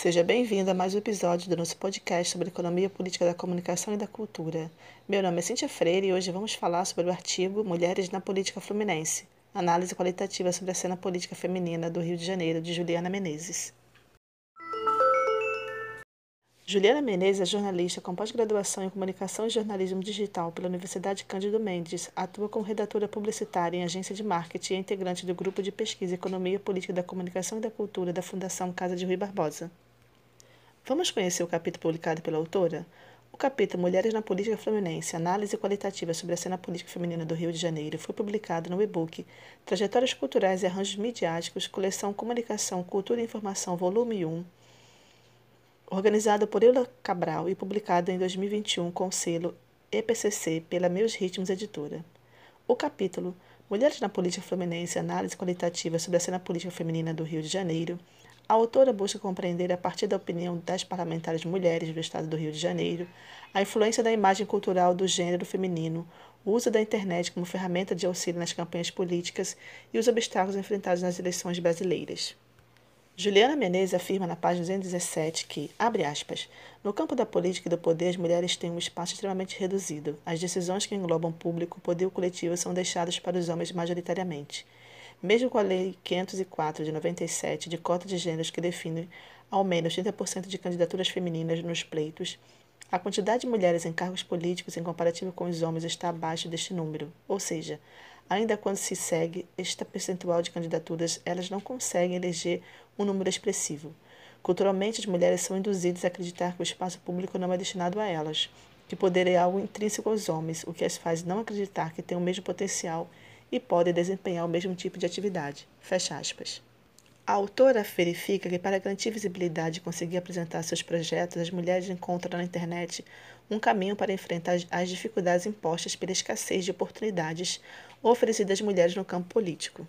Seja bem-vindo a mais um episódio do nosso podcast sobre economia política da comunicação e da cultura. Meu nome é Cíntia Freire e hoje vamos falar sobre o artigo Mulheres na Política Fluminense Análise qualitativa sobre a cena política feminina do Rio de Janeiro, de Juliana Menezes. Juliana Menezes é jornalista com pós-graduação em Comunicação e Jornalismo Digital pela Universidade Cândido Mendes, atua como redatora publicitária em agência de marketing e é integrante do Grupo de Pesquisa Economia Política da Comunicação e da Cultura da Fundação Casa de Rui Barbosa. Vamos conhecer o capítulo publicado pela autora? O capítulo Mulheres na Política Fluminense Análise qualitativa sobre a cena política feminina do Rio de Janeiro foi publicado no e-book Trajetórias Culturais e Arranjos Midiáticos, coleção Comunicação, Cultura e Informação, volume 1 organizado por Eula Cabral e publicado em 2021 com o selo EPCC pela Meus Ritmos Editora. O capítulo Mulheres na Política Fluminense Análise Qualitativa sobre a Cena Política Feminina do Rio de Janeiro. A autora busca compreender, a partir da opinião das parlamentares mulheres do Estado do Rio de Janeiro, a influência da imagem cultural do gênero feminino, o uso da internet como ferramenta de auxílio nas campanhas políticas e os obstáculos enfrentados nas eleições brasileiras. Juliana Menezes afirma na página 217 que, abre aspas, no campo da política e do poder, as mulheres têm um espaço extremamente reduzido. As decisões que englobam público, poder coletivo são deixadas para os homens majoritariamente. Mesmo com a Lei 504 de 97 de cota de gêneros que define ao menos 30% de candidaturas femininas nos pleitos, a quantidade de mulheres em cargos políticos em comparativo com os homens está abaixo deste número, ou seja, ainda quando se segue este percentual de candidaturas, elas não conseguem eleger um número expressivo. Culturalmente, as mulheres são induzidas a acreditar que o espaço público não é destinado a elas, que poder é algo intrínseco aos homens, o que as faz não acreditar que têm o mesmo potencial e podem desempenhar o mesmo tipo de atividade. Fecha aspas. A autora verifica que, para garantir visibilidade e conseguir apresentar seus projetos, as mulheres encontram na internet um caminho para enfrentar as dificuldades impostas pela escassez de oportunidades oferecidas às mulheres no campo político.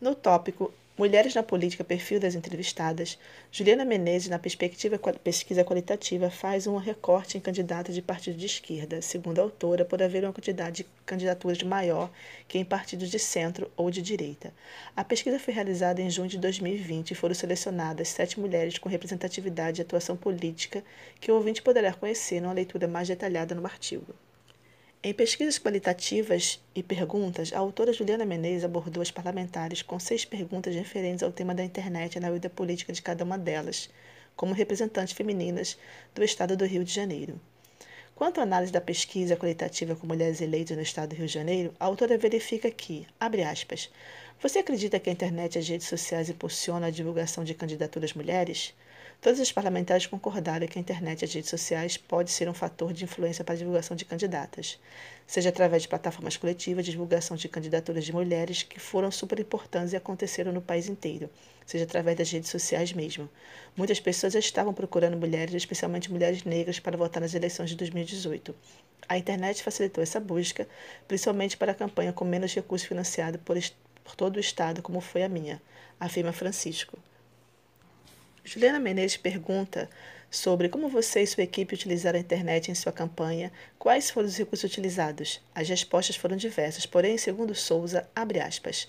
No tópico Mulheres na Política, perfil das entrevistadas, Juliana Menezes, na perspectiva pesquisa qualitativa, faz um recorte em candidatas de partido de esquerda, segundo a autora, por haver uma quantidade de candidaturas maior que em partidos de centro ou de direita. A pesquisa foi realizada em junho de 2020 e foram selecionadas sete mulheres com representatividade e atuação política que o ouvinte poderá conhecer numa leitura mais detalhada no artigo. Em pesquisas qualitativas e perguntas, a autora Juliana Menezes abordou as parlamentares com seis perguntas referentes ao tema da internet e na vida política de cada uma delas, como representantes femininas do Estado do Rio de Janeiro. Quanto à análise da pesquisa qualitativa com mulheres eleitas no Estado do Rio de Janeiro, a autora verifica que, abre aspas, você acredita que a internet e as redes sociais impulsionam a divulgação de candidaturas mulheres? Todos os parlamentares concordaram que a internet e as redes sociais pode ser um fator de influência para a divulgação de candidatas, seja através de plataformas coletivas de divulgação de candidaturas de mulheres que foram super importantes e aconteceram no país inteiro, seja através das redes sociais mesmo. Muitas pessoas já estavam procurando mulheres, especialmente mulheres negras, para votar nas eleições de 2018. A internet facilitou essa busca, principalmente para a campanha com menos recursos financiados por, por todo o Estado, como foi a minha, afirma Francisco. Juliana Menezes pergunta sobre como você e sua equipe utilizaram a internet em sua campanha, quais foram os recursos utilizados. As respostas foram diversas, porém, segundo Souza, abre aspas,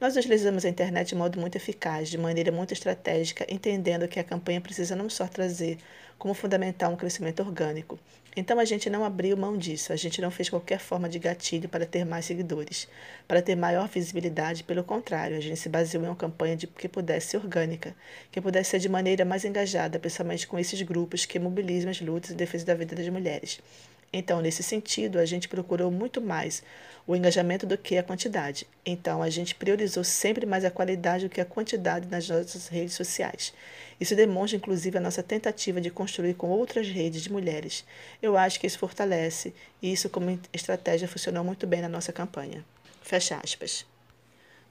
nós utilizamos a internet de modo muito eficaz, de maneira muito estratégica, entendendo que a campanha precisa não só trazer como fundamental um crescimento orgânico. Então a gente não abriu mão disso, a gente não fez qualquer forma de gatilho para ter mais seguidores, para ter maior visibilidade, pelo contrário, a gente se baseou em uma campanha de que pudesse ser orgânica, que pudesse ser de maneira mais engajada, principalmente com esses grupos que mobilizam as lutas em defesa da vida das mulheres. Então, nesse sentido, a gente procurou muito mais o engajamento do que a quantidade. Então, a gente priorizou sempre mais a qualidade do que a quantidade nas nossas redes sociais. Isso demonstra, inclusive, a nossa tentativa de construir com outras redes de mulheres. Eu acho que isso fortalece e isso, como estratégia, funcionou muito bem na nossa campanha. Fecha aspas.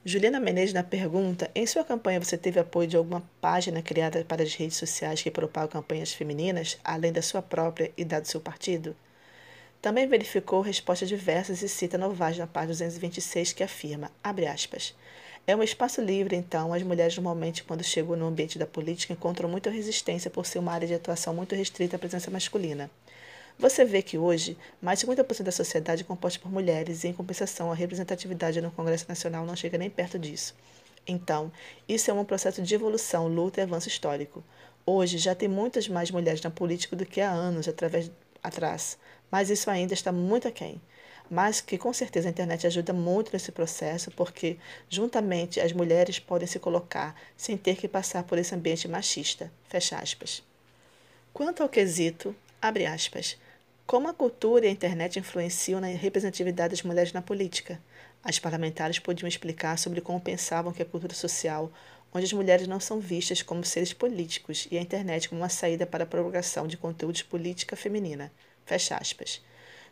Juliana Menezes na pergunta: em sua campanha você teve apoio de alguma página criada para as redes sociais que propagam campanhas femininas, além da sua própria e da do seu partido? Também verificou respostas diversas e cita Novais na página 226 que afirma, aspas, é um espaço livre, então, as mulheres normalmente, quando chegam no ambiente da política, encontram muita resistência por ser uma área de atuação muito restrita à presença masculina. Você vê que hoje, mais de 50% da sociedade é composta por mulheres e, em compensação, a representatividade no Congresso Nacional não chega nem perto disso. Então, isso é um processo de evolução, luta e avanço histórico. Hoje já tem muitas mais mulheres na política do que há anos atrás, mas isso ainda está muito aquém. Mas que com certeza a internet ajuda muito nesse processo, porque juntamente as mulheres podem se colocar sem ter que passar por esse ambiente machista. Fecha aspas. Quanto ao quesito, abre aspas, como a cultura e a internet influenciam na representatividade das mulheres na política? As parlamentares podiam explicar sobre como pensavam que a cultura social, onde as mulheres não são vistas como seres políticos e a internet como uma saída para a propagação de conteúdos política feminina. Fecha aspas.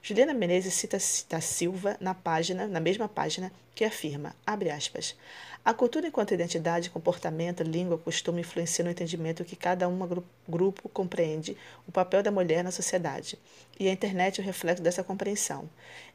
Juliana Menezes cita da Silva na página, na mesma página, que afirma, abre aspas, a cultura enquanto identidade, comportamento, língua, costume influencia no entendimento que cada um grupo compreende o papel da mulher na sociedade, e a internet é o reflexo dessa compreensão.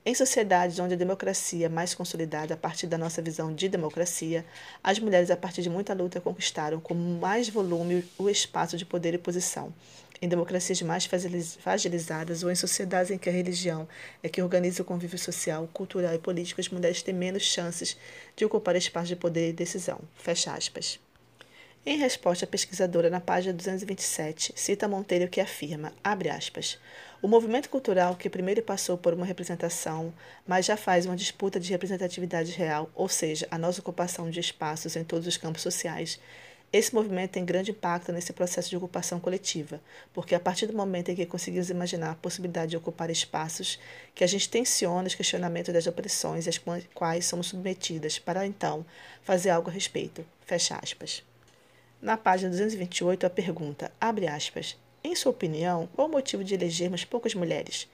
Em sociedades onde a democracia é mais consolidada a partir da nossa visão de democracia, as mulheres, a partir de muita luta, conquistaram com mais volume o espaço de poder e posição em democracias mais fragilizadas ou em sociedades em que a religião é que organiza o convívio social, cultural e político, as mulheres têm menos chances de ocupar espaços de poder e decisão. Fecha aspas. Em resposta à pesquisadora na página 227, cita Monteiro que afirma, abre aspas, o movimento cultural que primeiro passou por uma representação, mas já faz uma disputa de representatividade real, ou seja, a nossa ocupação de espaços em todos os campos sociais, esse movimento tem grande impacto nesse processo de ocupação coletiva, porque a partir do momento em que conseguimos imaginar a possibilidade de ocupar espaços, que a gente tensiona os questionamentos das opressões às quais somos submetidas, para então fazer algo a respeito. Fecha aspas. Na página 228, a pergunta, abre aspas, em sua opinião, qual o motivo de elegermos poucas mulheres?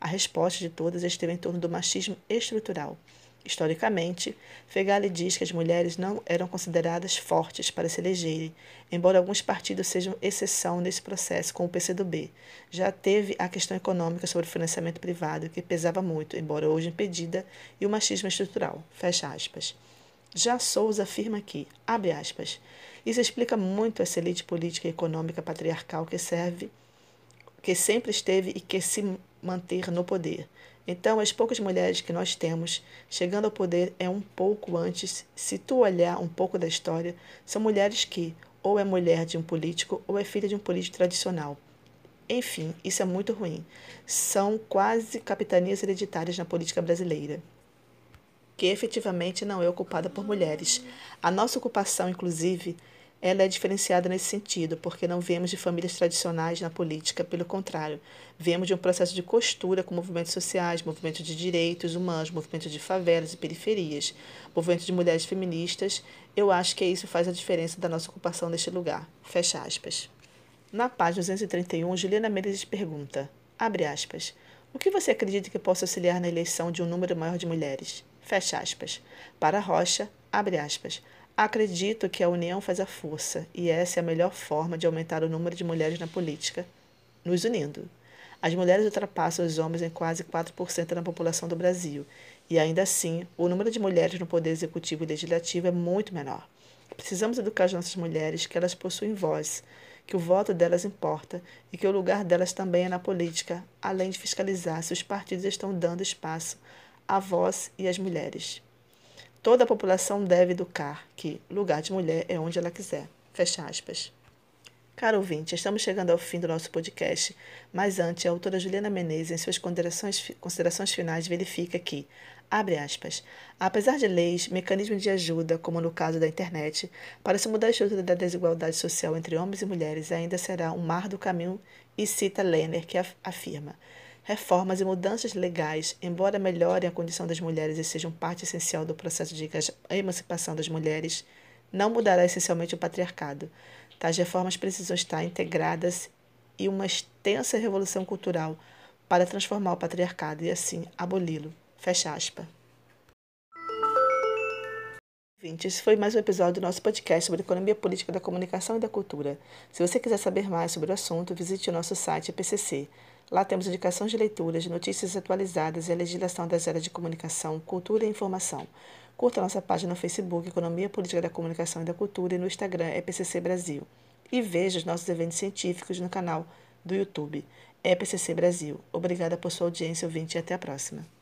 A resposta de todas esteve em torno do machismo estrutural. Historicamente, Fegali diz que as mulheres não eram consideradas fortes para se elegerem, embora alguns partidos sejam exceção nesse processo, como o PCdoB. Já teve a questão econômica sobre o financiamento privado, que pesava muito, embora hoje impedida, e o machismo estrutural. Fecha aspas. Já Souza afirma que, abre aspas, isso explica muito essa elite política e econômica patriarcal que serve, que sempre esteve e que se manter no poder. Então, as poucas mulheres que nós temos chegando ao poder é um pouco antes, se tu olhar um pouco da história, são mulheres que ou é mulher de um político ou é filha de um político tradicional. Enfim, isso é muito ruim. São quase capitanias hereditárias na política brasileira, que efetivamente não é ocupada por mulheres. A nossa ocupação, inclusive, ela é diferenciada nesse sentido, porque não vemos de famílias tradicionais na política, pelo contrário, vemos de um processo de costura com movimentos sociais, movimentos de direitos humanos, movimentos de favelas e periferias, movimentos de mulheres feministas. Eu acho que isso faz a diferença da nossa ocupação neste lugar. Fecha aspas. Na página 231, Juliana Menezes pergunta, abre aspas, o que você acredita que possa auxiliar na eleição de um número maior de mulheres? Fecha aspas. Para Rocha, abre aspas, Acredito que a união faz a força e essa é a melhor forma de aumentar o número de mulheres na política, nos unindo. As mulheres ultrapassam os homens em quase 4% da população do Brasil e, ainda assim, o número de mulheres no poder executivo e legislativo é muito menor. Precisamos educar as nossas mulheres que elas possuem voz, que o voto delas importa e que o lugar delas também é na política, além de fiscalizar se os partidos estão dando espaço à voz e às mulheres. Toda a população deve educar que lugar de mulher é onde ela quiser. Fecha aspas. Caro ouvinte, estamos chegando ao fim do nosso podcast, mas antes, a autora Juliana Menezes, em suas considerações, considerações finais, verifica que, abre aspas, apesar de leis, mecanismos de ajuda, como no caso da internet, para se mudar a estrutura da desigualdade social entre homens e mulheres ainda será um mar do caminho, e cita Lenner, que afirma, Reformas e mudanças legais, embora melhorem a condição das mulheres e sejam parte essencial do processo de emancipação das mulheres, não mudará essencialmente o patriarcado. Tais reformas precisam estar integradas em uma extensa revolução cultural para transformar o patriarcado e assim aboli-lo. Fecha aspas. Esse foi mais um episódio do nosso podcast sobre economia política da comunicação e da cultura. Se você quiser saber mais sobre o assunto, visite o nosso site PCC. Lá temos indicações de leituras, notícias atualizadas e a legislação das áreas de comunicação, cultura e informação. Curta nossa página no Facebook Economia Política da Comunicação e da Cultura e no Instagram EPCC Brasil. E veja os nossos eventos científicos no canal do YouTube EPCC Brasil. Obrigada por sua audiência, ouvinte, e até a próxima.